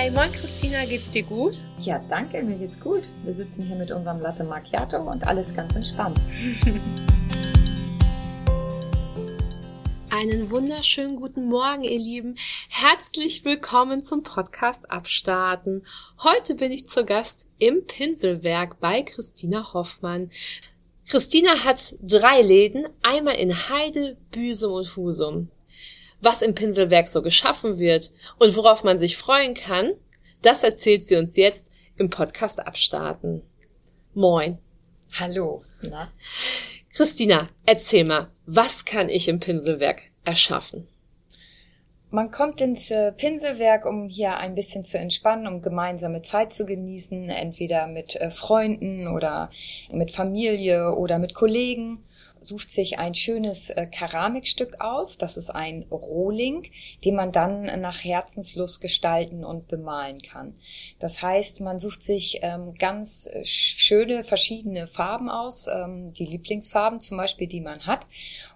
Drei. Moin Christina, geht's dir gut? Ja, danke, mir geht's gut. Wir sitzen hier mit unserem Latte Macchiato und alles ganz entspannt. Einen wunderschönen guten Morgen, ihr Lieben. Herzlich willkommen zum Podcast Abstarten. Heute bin ich zu Gast im Pinselwerk bei Christina Hoffmann. Christina hat drei Läden, einmal in Heide, Büsum und Husum. Was im Pinselwerk so geschaffen wird und worauf man sich freuen kann, das erzählt sie uns jetzt im Podcast Abstarten. Moin. Hallo. Na? Christina, erzähl mal, was kann ich im Pinselwerk erschaffen? Man kommt ins äh, Pinselwerk, um hier ein bisschen zu entspannen, um gemeinsame Zeit zu genießen, entweder mit äh, Freunden oder mit Familie oder mit Kollegen sucht sich ein schönes äh, Keramikstück aus. Das ist ein Rohling, den man dann nach Herzenslust gestalten und bemalen kann. Das heißt, man sucht sich ähm, ganz äh, schöne verschiedene Farben aus, ähm, die Lieblingsfarben zum Beispiel, die man hat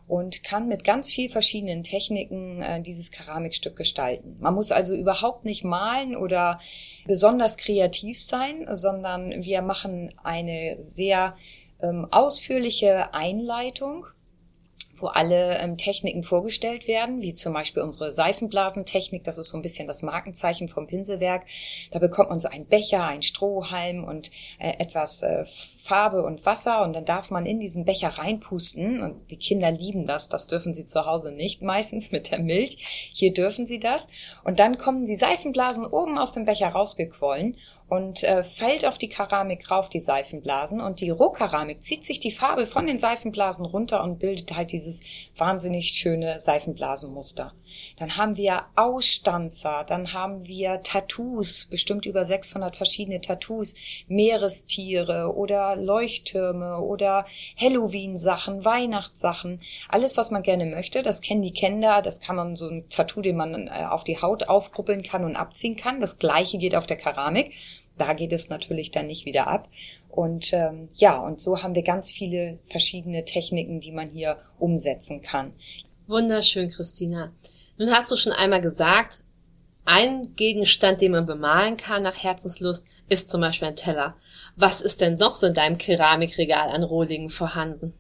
und kann mit ganz viel verschiedenen Techniken äh, dieses Keramikstück gestalten. Man muss also überhaupt nicht malen oder besonders kreativ sein, sondern wir machen eine sehr ähm, ausführliche Einleitung, wo alle ähm, Techniken vorgestellt werden, wie zum Beispiel unsere Seifenblasentechnik. Das ist so ein bisschen das Markenzeichen vom Pinselwerk. Da bekommt man so einen Becher, einen Strohhalm und äh, etwas äh, Farbe und Wasser und dann darf man in diesen Becher reinpusten und die Kinder lieben das. Das dürfen sie zu Hause nicht meistens mit der Milch. Hier dürfen sie das. Und dann kommen die Seifenblasen oben aus dem Becher rausgequollen und äh, fällt auf die Keramik rauf, die Seifenblasen. Und die Rohkeramik zieht sich die Farbe von den Seifenblasen runter und bildet halt dieses wahnsinnig schöne Seifenblasenmuster. Dann haben wir Ausstanzer, dann haben wir Tattoos, bestimmt über 600 verschiedene Tattoos, Meerestiere oder Leuchttürme oder Halloween-Sachen, Weihnachtssachen, alles, was man gerne möchte. Das kennen die Kinder, das kann man so ein Tattoo, den man äh, auf die Haut aufpuppeln kann und abziehen kann. Das gleiche geht auf der Keramik. Da geht es natürlich dann nicht wieder ab. Und ähm, ja, und so haben wir ganz viele verschiedene Techniken, die man hier umsetzen kann. Wunderschön, Christina. Nun hast du schon einmal gesagt, ein Gegenstand, den man bemalen kann nach Herzenslust, ist zum Beispiel ein Teller. Was ist denn noch so in deinem Keramikregal an Rohlingen vorhanden?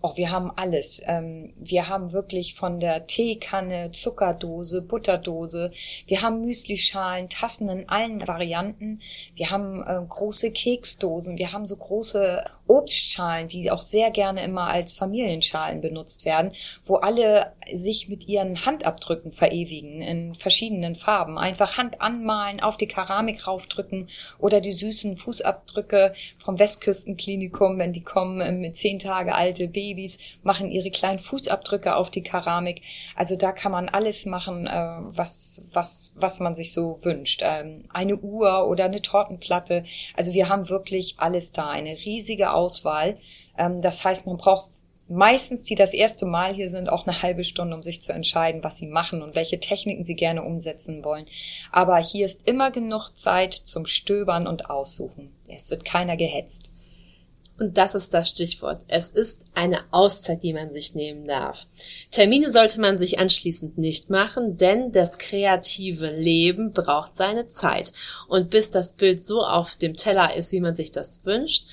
Oh, wir haben alles. Ähm, wir haben wirklich von der Teekanne, Zuckerdose, Butterdose. Wir haben Müslischalen, Tassen in allen Varianten. Wir haben äh, große Keksdosen. Wir haben so große Obstschalen, die auch sehr gerne immer als Familienschalen benutzt werden, wo alle sich mit ihren Handabdrücken verewigen in verschiedenen Farben. Einfach Hand anmalen, auf die Keramik raufdrücken oder die süßen Fußabdrücke vom Westküstenklinikum, wenn die kommen mit zehn Tage alte Babys, machen ihre kleinen Fußabdrücke auf die Keramik. Also da kann man alles machen, äh, was, was, was man sich so wünscht. Ähm, eine Uhr oder eine Tortenplatte. Also wir haben wirklich alles da. Eine riesige Auswahl. Ähm, das heißt, man braucht meistens, die das erste Mal hier sind, auch eine halbe Stunde, um sich zu entscheiden, was sie machen und welche Techniken sie gerne umsetzen wollen. Aber hier ist immer genug Zeit zum Stöbern und Aussuchen. Es wird keiner gehetzt. Und das ist das Stichwort. Es ist eine Auszeit, die man sich nehmen darf. Termine sollte man sich anschließend nicht machen, denn das kreative Leben braucht seine Zeit. Und bis das Bild so auf dem Teller ist, wie man sich das wünscht,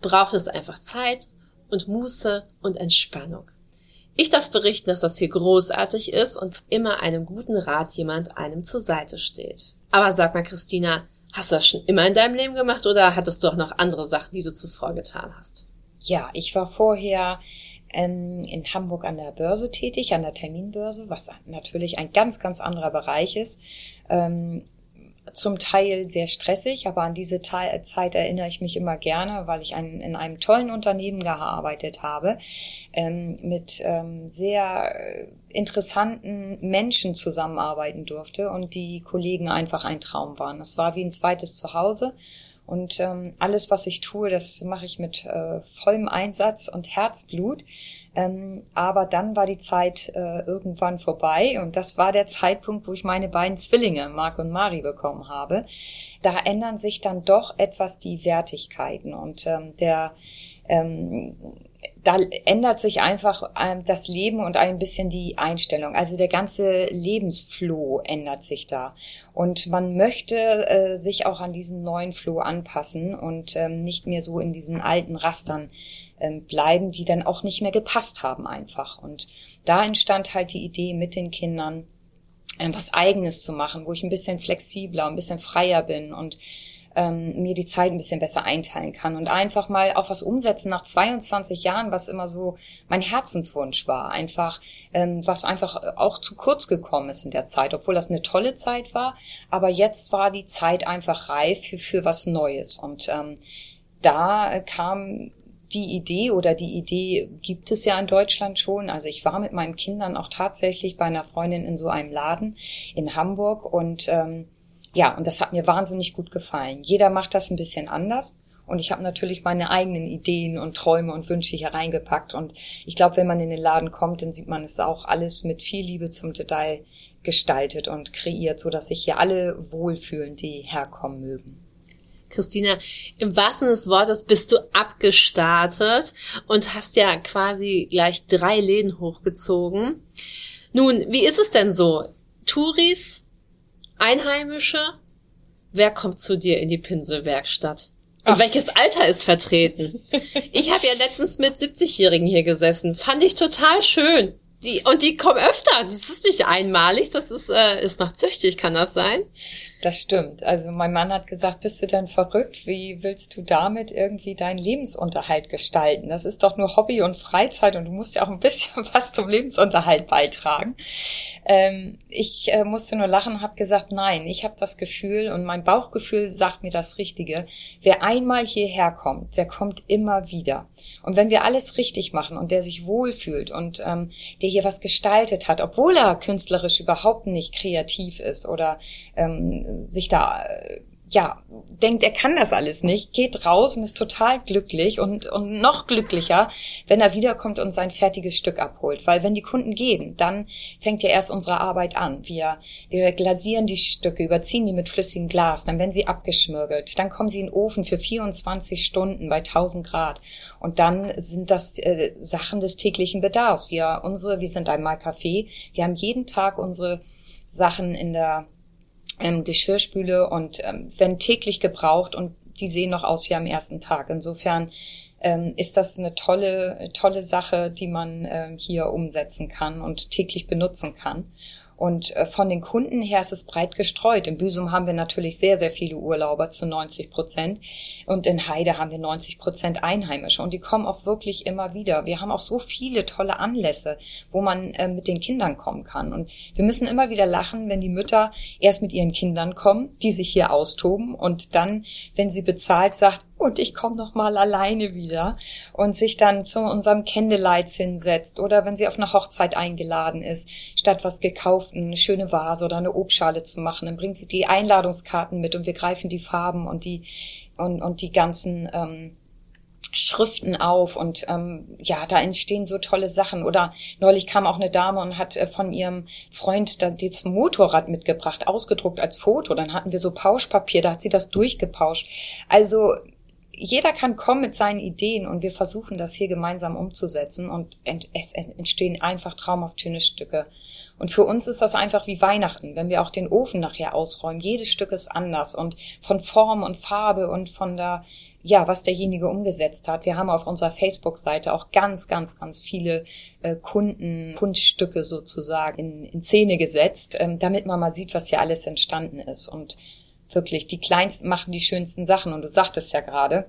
braucht es einfach Zeit und Muße und Entspannung. Ich darf berichten, dass das hier großartig ist und immer einem guten Rat jemand einem zur Seite steht. Aber sag mal, Christina, hast du das schon immer in deinem Leben gemacht oder hattest du auch noch andere Sachen, die du zuvor getan hast? Ja, ich war vorher ähm, in Hamburg an der Börse tätig, an der Terminbörse, was natürlich ein ganz, ganz anderer Bereich ist. Ähm, zum Teil sehr stressig, aber an diese Zeit erinnere ich mich immer gerne, weil ich ein, in einem tollen Unternehmen gearbeitet habe, ähm, mit ähm, sehr interessanten Menschen zusammenarbeiten durfte und die Kollegen einfach ein Traum waren. Es war wie ein zweites Zuhause. Und ähm, alles, was ich tue, das mache ich mit äh, vollem Einsatz und Herzblut. Ähm, aber dann war die Zeit äh, irgendwann vorbei und das war der Zeitpunkt, wo ich meine beiden Zwillinge, Marc und Mari, bekommen habe. Da ändern sich dann doch etwas die Wertigkeiten und ähm, der ähm, da ändert sich einfach ähm, das Leben und ein bisschen die Einstellung. Also der ganze Lebensfloh ändert sich da. Und man möchte äh, sich auch an diesen neuen Floh anpassen und ähm, nicht mehr so in diesen alten Rastern ähm, bleiben, die dann auch nicht mehr gepasst haben einfach. Und da entstand halt die Idee mit den Kindern, ähm, was eigenes zu machen, wo ich ein bisschen flexibler, ein bisschen freier bin und ähm, mir die Zeit ein bisschen besser einteilen kann und einfach mal auch was umsetzen nach 22 Jahren, was immer so mein Herzenswunsch war, einfach ähm, was einfach auch zu kurz gekommen ist in der Zeit, obwohl das eine tolle Zeit war, aber jetzt war die Zeit einfach reif für, für was Neues. Und ähm, da kam die Idee oder die Idee gibt es ja in Deutschland schon. Also ich war mit meinen Kindern auch tatsächlich bei einer Freundin in so einem Laden in Hamburg und ähm, ja, und das hat mir wahnsinnig gut gefallen. Jeder macht das ein bisschen anders. Und ich habe natürlich meine eigenen Ideen und Träume und Wünsche hier reingepackt. Und ich glaube, wenn man in den Laden kommt, dann sieht man es auch alles mit viel Liebe zum Detail gestaltet und kreiert, so dass sich hier alle wohlfühlen, die herkommen mögen. Christina, im wahrsten des Wortes bist du abgestartet und hast ja quasi gleich drei Läden hochgezogen. Nun, wie ist es denn so? Touris, Einheimische? Wer kommt zu dir in die Pinselwerkstatt? Und Ach. welches Alter ist vertreten? Ich habe ja letztens mit 70-Jährigen hier gesessen. Fand ich total schön. Die, und die kommen öfter. Das ist nicht einmalig, das ist, äh, ist macht süchtig, kann das sein? Das stimmt. Also mein Mann hat gesagt, bist du denn verrückt? Wie willst du damit irgendwie deinen Lebensunterhalt gestalten? Das ist doch nur Hobby und Freizeit und du musst ja auch ein bisschen was zum Lebensunterhalt beitragen. Ähm, ich äh, musste nur lachen, habe gesagt, nein, ich habe das Gefühl und mein Bauchgefühl sagt mir das Richtige. Wer einmal hierher kommt, der kommt immer wieder. Und wenn wir alles richtig machen und der sich wohlfühlt und ähm, der hier was gestaltet hat, obwohl er künstlerisch überhaupt nicht kreativ ist oder ähm, sich da ja, denkt, er kann das alles nicht, geht raus und ist total glücklich und, und noch glücklicher, wenn er wiederkommt und sein fertiges Stück abholt. Weil wenn die Kunden gehen, dann fängt ja erst unsere Arbeit an. Wir, wir glasieren die Stücke, überziehen die mit flüssigem Glas, dann werden sie abgeschmirgelt, dann kommen sie in den Ofen für 24 Stunden bei 1000 Grad und dann sind das äh, Sachen des täglichen Bedarfs. Wir, unsere, wir sind ein Mal Café, wir haben jeden Tag unsere Sachen in der ähm, Geschirrspüle und ähm, werden täglich gebraucht und die sehen noch aus wie am ersten Tag. Insofern ähm, ist das eine tolle, tolle Sache, die man ähm, hier umsetzen kann und täglich benutzen kann. Und äh, von den Kunden her ist es breit gestreut. In Büsum haben wir natürlich sehr, sehr viele Urlauber zu 90 Prozent. Und in Heide haben wir 90 Prozent Einheimische. Und die kommen auch wirklich immer wieder. Wir haben auch so viele tolle Anlässe, wo man äh, mit den Kindern kommen kann. Und wir müssen immer wieder lachen, wenn die Mütter erst mit ihren Kindern kommen, die sich hier austoben und dann, wenn sie bezahlt, sagt, und ich komme noch mal alleine wieder und sich dann zu unserem Candlelights hinsetzt oder wenn sie auf eine Hochzeit eingeladen ist, statt was gekauft, eine schöne Vase oder eine Obstschale zu machen, dann bringt sie die Einladungskarten mit und wir greifen die Farben und die und, und die ganzen ähm, Schriften auf und ähm, ja, da entstehen so tolle Sachen. Oder neulich kam auch eine Dame und hat äh, von ihrem Freund dann das Motorrad mitgebracht, ausgedruckt als Foto. Dann hatten wir so Pauschpapier, da hat sie das durchgepauscht. Also jeder kann kommen mit seinen Ideen und wir versuchen das hier gemeinsam umzusetzen und es entstehen einfach traumhaft schöne Stücke. Und für uns ist das einfach wie Weihnachten, wenn wir auch den Ofen nachher ausräumen. Jedes Stück ist anders und von Form und Farbe und von der, ja, was derjenige umgesetzt hat. Wir haben auf unserer Facebook-Seite auch ganz, ganz, ganz viele äh, Kunden, Kunststücke sozusagen in, in Szene gesetzt, ähm, damit man mal sieht, was hier alles entstanden ist. Und wirklich, die Kleinsten machen die schönsten Sachen. Und du sagtest ja gerade,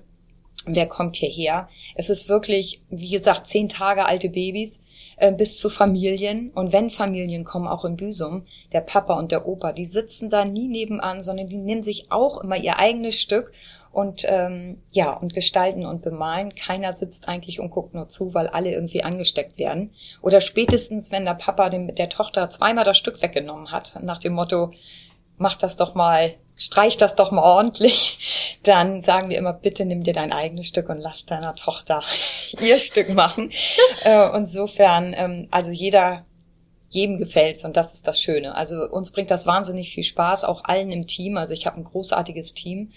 wer kommt hierher? Es ist wirklich, wie gesagt, zehn Tage alte Babys äh, bis zu Familien. Und wenn Familien kommen, auch im Büsum, der Papa und der Opa, die sitzen da nie nebenan, sondern die nehmen sich auch immer ihr eigenes Stück und ähm, ja und gestalten und bemalen. Keiner sitzt eigentlich und guckt nur zu, weil alle irgendwie angesteckt werden. Oder spätestens, wenn der Papa dem, der Tochter zweimal das Stück weggenommen hat, nach dem Motto, mach das doch mal, streich das doch mal ordentlich, dann sagen wir immer, bitte nimm dir dein eigenes Stück und lass deiner Tochter ihr Stück machen. äh, insofern, ähm, also jeder jedem gefällt's und das ist das Schöne. Also uns bringt das wahnsinnig viel Spaß, auch allen im Team. Also ich habe ein großartiges Team.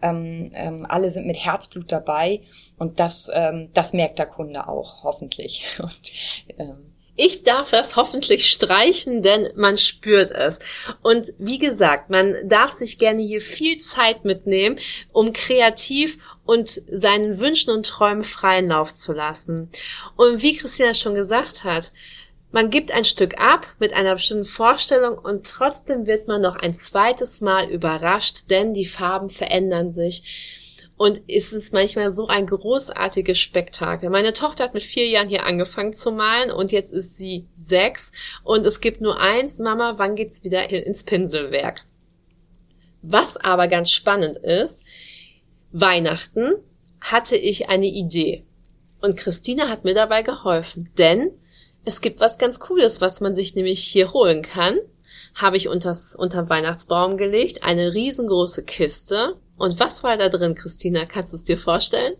Ähm, ähm, alle sind mit Herzblut dabei und das, ähm, das merkt der Kunde auch, hoffentlich. Und, ähm, ich darf das hoffentlich streichen, denn man spürt es. Und wie gesagt, man darf sich gerne hier viel Zeit mitnehmen, um kreativ und seinen Wünschen und Träumen freien Lauf zu lassen. Und wie Christina schon gesagt hat, man gibt ein Stück ab mit einer bestimmten Vorstellung und trotzdem wird man noch ein zweites Mal überrascht, denn die Farben verändern sich und es ist manchmal so ein großartiges Spektakel. Meine Tochter hat mit vier Jahren hier angefangen zu malen und jetzt ist sie sechs. Und es gibt nur eins, Mama, wann geht's wieder ins Pinselwerk? Was aber ganz spannend ist, Weihnachten hatte ich eine Idee. Und Christina hat mir dabei geholfen, denn es gibt was ganz Cooles, was man sich nämlich hier holen kann. Habe ich unters, unterm Weihnachtsbaum gelegt, eine riesengroße Kiste und was war da drin, Christina? Kannst du es dir vorstellen?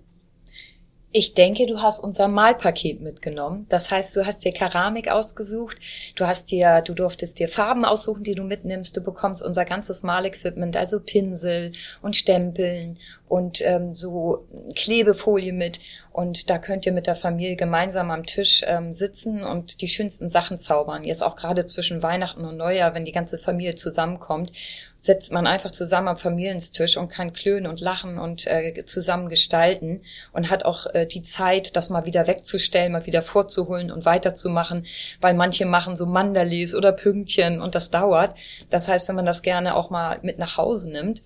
Ich denke, du hast unser Malpaket mitgenommen. Das heißt, du hast dir Keramik ausgesucht, du hast dir, du durftest dir Farben aussuchen, die du mitnimmst. Du bekommst unser ganzes Malequipment, also Pinsel und Stempeln und ähm, so Klebefolie mit. Und da könnt ihr mit der Familie gemeinsam am Tisch ähm, sitzen und die schönsten Sachen zaubern. Jetzt auch gerade zwischen Weihnachten und Neujahr, wenn die ganze Familie zusammenkommt setzt man einfach zusammen am Familientisch und kann klönen und lachen und äh, zusammen gestalten und hat auch äh, die Zeit, das mal wieder wegzustellen, mal wieder vorzuholen und weiterzumachen, weil manche machen so Mandalis oder Pünktchen und das dauert. Das heißt, wenn man das gerne auch mal mit nach Hause nimmt,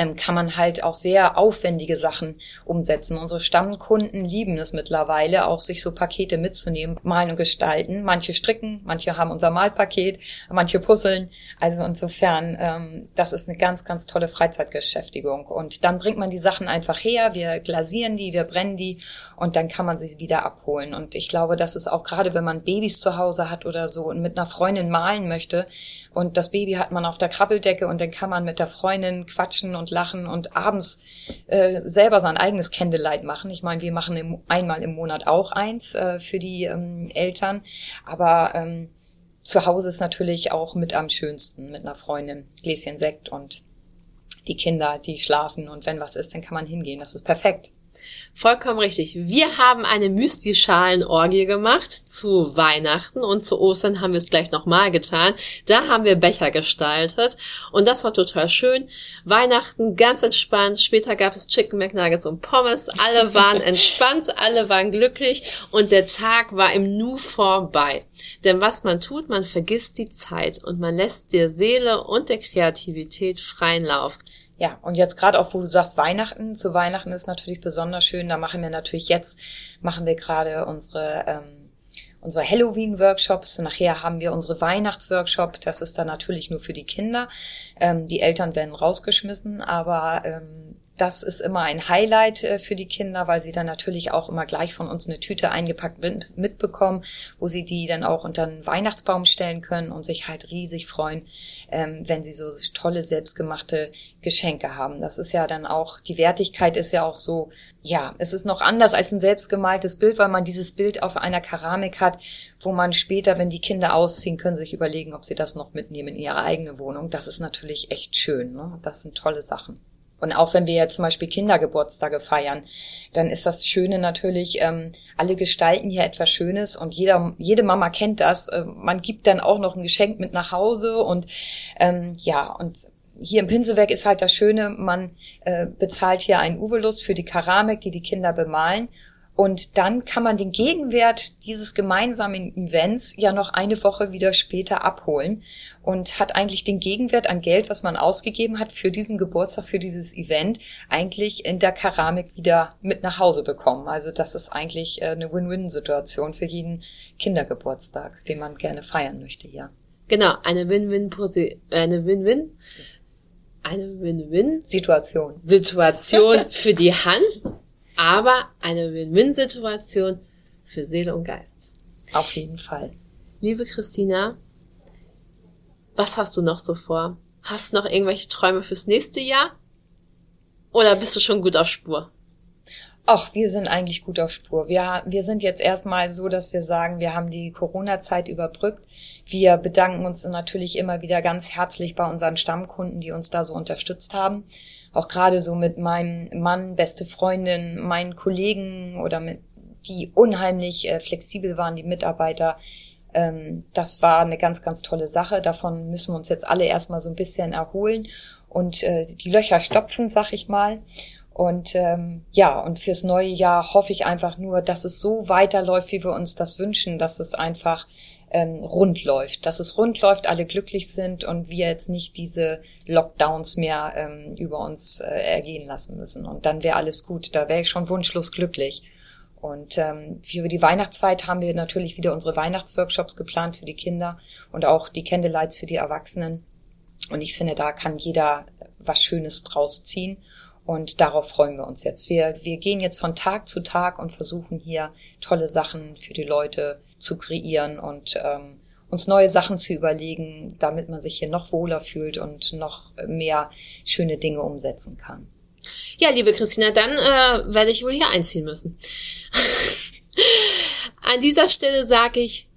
ähm, kann man halt auch sehr aufwendige Sachen umsetzen. Unsere Stammkunden lieben es mittlerweile, auch sich so Pakete mitzunehmen, malen und gestalten. Manche stricken, manche haben unser Malpaket, manche puzzeln. Also insofern, ähm, das ist eine ganz, ganz tolle Freizeitbeschäftigung. Und dann bringt man die Sachen einfach her, wir glasieren die, wir brennen die und dann kann man sie wieder abholen. Und ich glaube, das ist auch gerade, wenn man Babys zu Hause hat oder so und mit einer Freundin malen möchte, und das Baby hat man auf der Krabbeldecke und dann kann man mit der Freundin quatschen und lachen und abends äh, selber sein eigenes Candlelight machen. Ich meine, wir machen im, einmal im Monat auch eins äh, für die ähm, Eltern, aber ähm, zu Hause ist natürlich auch mit am schönsten mit einer Freundin. Gläschen Sekt und die Kinder, die schlafen und wenn was ist, dann kann man hingehen. Das ist perfekt. Vollkommen richtig. Wir haben eine Müsli-Schalen-Orgie gemacht zu Weihnachten und zu Ostern haben wir es gleich nochmal getan. Da haben wir Becher gestaltet und das war total schön. Weihnachten ganz entspannt. Später gab es Chicken McNuggets und Pommes. Alle waren entspannt, alle waren glücklich und der Tag war im Nu vorbei. Denn was man tut, man vergisst die Zeit und man lässt der Seele und der Kreativität freien Lauf. Ja, und jetzt gerade auch, wo du sagst Weihnachten, zu Weihnachten ist natürlich besonders schön. Da machen wir natürlich jetzt, machen wir gerade unsere, ähm, unsere Halloween-Workshops. Nachher haben wir unsere Weihnachtsworkshop. Das ist dann natürlich nur für die Kinder. Ähm, die Eltern werden rausgeschmissen, aber ähm, das ist immer ein Highlight äh, für die Kinder, weil sie dann natürlich auch immer gleich von uns eine Tüte eingepackt mitbekommen, wo sie die dann auch unter den Weihnachtsbaum stellen können und sich halt riesig freuen, ähm, wenn sie so tolle selbstgemachte Geschenke haben. Das ist ja dann auch, die Wertigkeit ist ja auch so, ja, es ist noch anders als ein selbstgemaltes Bild, weil man dieses Bild auf einer Keramik hat, wo man später, wenn die Kinder ausziehen, können sich überlegen, ob sie das noch mitnehmen in ihre eigene Wohnung. Das ist natürlich echt schön. Ne? Das sind tolle Sachen. Und auch wenn wir ja zum Beispiel Kindergeburtstage feiern, dann ist das Schöne natürlich, ähm, alle gestalten hier etwas Schönes und jeder, jede Mama kennt das. Äh, man gibt dann auch noch ein Geschenk mit nach Hause und ähm, ja, und hier im Pinselwerk ist halt das Schöne, man äh, bezahlt hier einen Uvelus für die Keramik, die die Kinder bemalen Und dann kann man den Gegenwert dieses gemeinsamen Events ja noch eine Woche wieder später abholen und hat eigentlich den Gegenwert an Geld, was man ausgegeben hat für diesen Geburtstag, für dieses Event, eigentlich in der Keramik wieder mit nach Hause bekommen. Also das ist eigentlich äh, eine Win-Win-Situation für jeden Kindergeburtstag, den man gerne feiern möchte, ja. Genau, eine Win-Win, eine Win-Win, eine Win-Win-Situation. Situation für die Hand, aber eine Win-Win-Situation für Seele und Geist. Auf jeden Fall. Liebe Christina, was hast du noch so vor? Hast du noch irgendwelche Träume fürs nächste Jahr? Oder bist du schon gut auf Spur? Ach, wir sind eigentlich gut auf Spur. Wir, wir sind jetzt erstmal so, dass wir sagen, wir haben die Corona-Zeit überbrückt. Wir bedanken uns natürlich immer wieder ganz herzlich bei unseren Stammkunden, die uns da so unterstützt haben. Auch gerade so mit meinem Mann, beste Freundin, meinen Kollegen oder mit, die unheimlich äh, flexibel waren, die Mitarbeiter, ähm, das war eine ganz, ganz tolle Sache. Davon müssen wir uns jetzt alle erstmal so ein bisschen erholen und äh, die Löcher stopfen, sag ich mal. Und ähm, ja, und fürs neue Jahr hoffe ich einfach nur, dass es so weiterläuft, wie wir uns das wünschen, dass es einfach ähm, rund läuft, dass es rund läuft, alle glücklich sind und wir jetzt nicht diese Lockdowns mehr ähm, über uns äh, ergehen lassen müssen. Und dann wäre alles gut. Da wäre ich schon wunschlos glücklich. Und ähm, für die Weihnachtszeit haben wir natürlich wieder unsere Weihnachtsworkshops geplant für die Kinder und auch die Candlelights für die Erwachsenen. Und ich finde, da kann jeder was Schönes draus ziehen. Und darauf freuen wir uns jetzt. Wir, wir gehen jetzt von Tag zu Tag und versuchen hier tolle Sachen für die Leute zu kreieren und ähm, uns neue Sachen zu überlegen, damit man sich hier noch wohler fühlt und noch mehr schöne Dinge umsetzen kann. Ja, liebe Christina, dann äh, werde ich wohl hier einziehen müssen. An dieser Stelle sage ich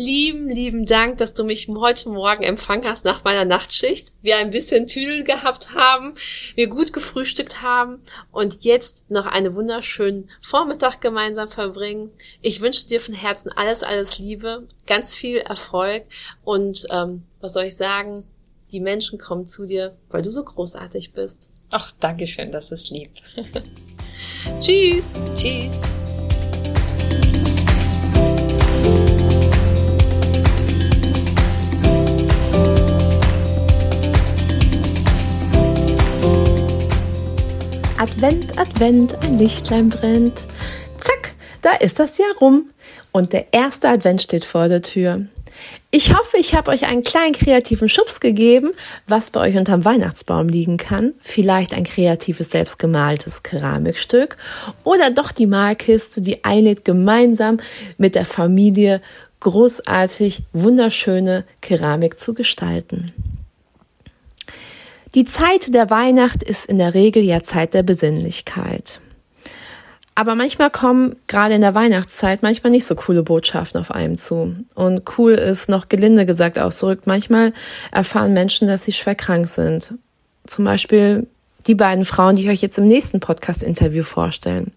lieben, lieben Dank, dass du mich heute Morgen empfangen hast nach meiner Nachtschicht. Wir ein bisschen Tüdel gehabt haben, wir gut gefrühstückt haben und jetzt noch einen wunderschönen Vormittag gemeinsam verbringen. Ich wünsche dir von Herzen alles, alles Liebe, ganz viel Erfolg und ähm, was soll ich sagen? Die Menschen kommen zu dir, weil du so großartig bist. Ach, Dankeschön, das ist lieb. Tschüss. Tschüss. Advent, Advent, ein Lichtlein brennt. Zack, da ist das Jahr rum und der erste Advent steht vor der Tür. Ich hoffe, ich habe euch einen kleinen kreativen Schubs gegeben, was bei euch unterm Weihnachtsbaum liegen kann. Vielleicht ein kreatives, selbstgemaltes Keramikstück oder doch die Malkiste, die einlädt, gemeinsam mit der Familie großartig, wunderschöne Keramik zu gestalten. Die Zeit der Weihnacht ist in der Regel ja Zeit der Besinnlichkeit. Aber manchmal kommen gerade in der Weihnachtszeit manchmal nicht so coole Botschaften auf einem zu. Und cool ist noch gelinde gesagt ausgerückt. Manchmal erfahren Menschen, dass sie schwer krank sind. Zum Beispiel die beiden Frauen, die ich euch jetzt im nächsten Podcast-Interview vorstellen.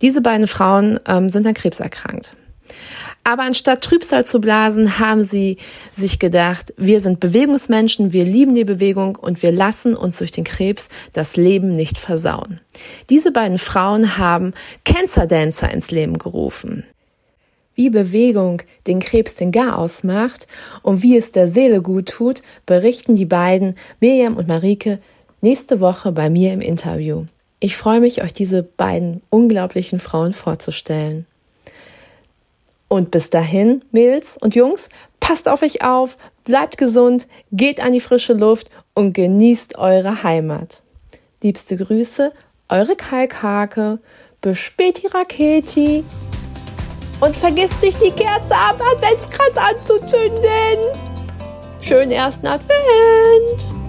Diese beiden Frauen ähm, sind an Krebs erkrankt. Aber anstatt Trübsal zu blasen, haben sie sich gedacht, wir sind Bewegungsmenschen, wir lieben die Bewegung und wir lassen uns durch den Krebs das Leben nicht versauen. Diese beiden Frauen haben Cancer Dancer ins Leben gerufen. Wie Bewegung den Krebs den Garaus macht und wie es der Seele gut tut, berichten die beiden Miriam und Marike nächste Woche bei mir im Interview. Ich freue mich, euch diese beiden unglaublichen Frauen vorzustellen. Und bis dahin, Mädels und Jungs, passt auf euch auf, bleibt gesund, geht an die frische Luft und genießt eure Heimat. Liebste Grüße, eure Kalkhake, bis späti Raketi. Und vergisst nicht die Kerze am Adventskranz anzuzünden. Schönen ersten Advent!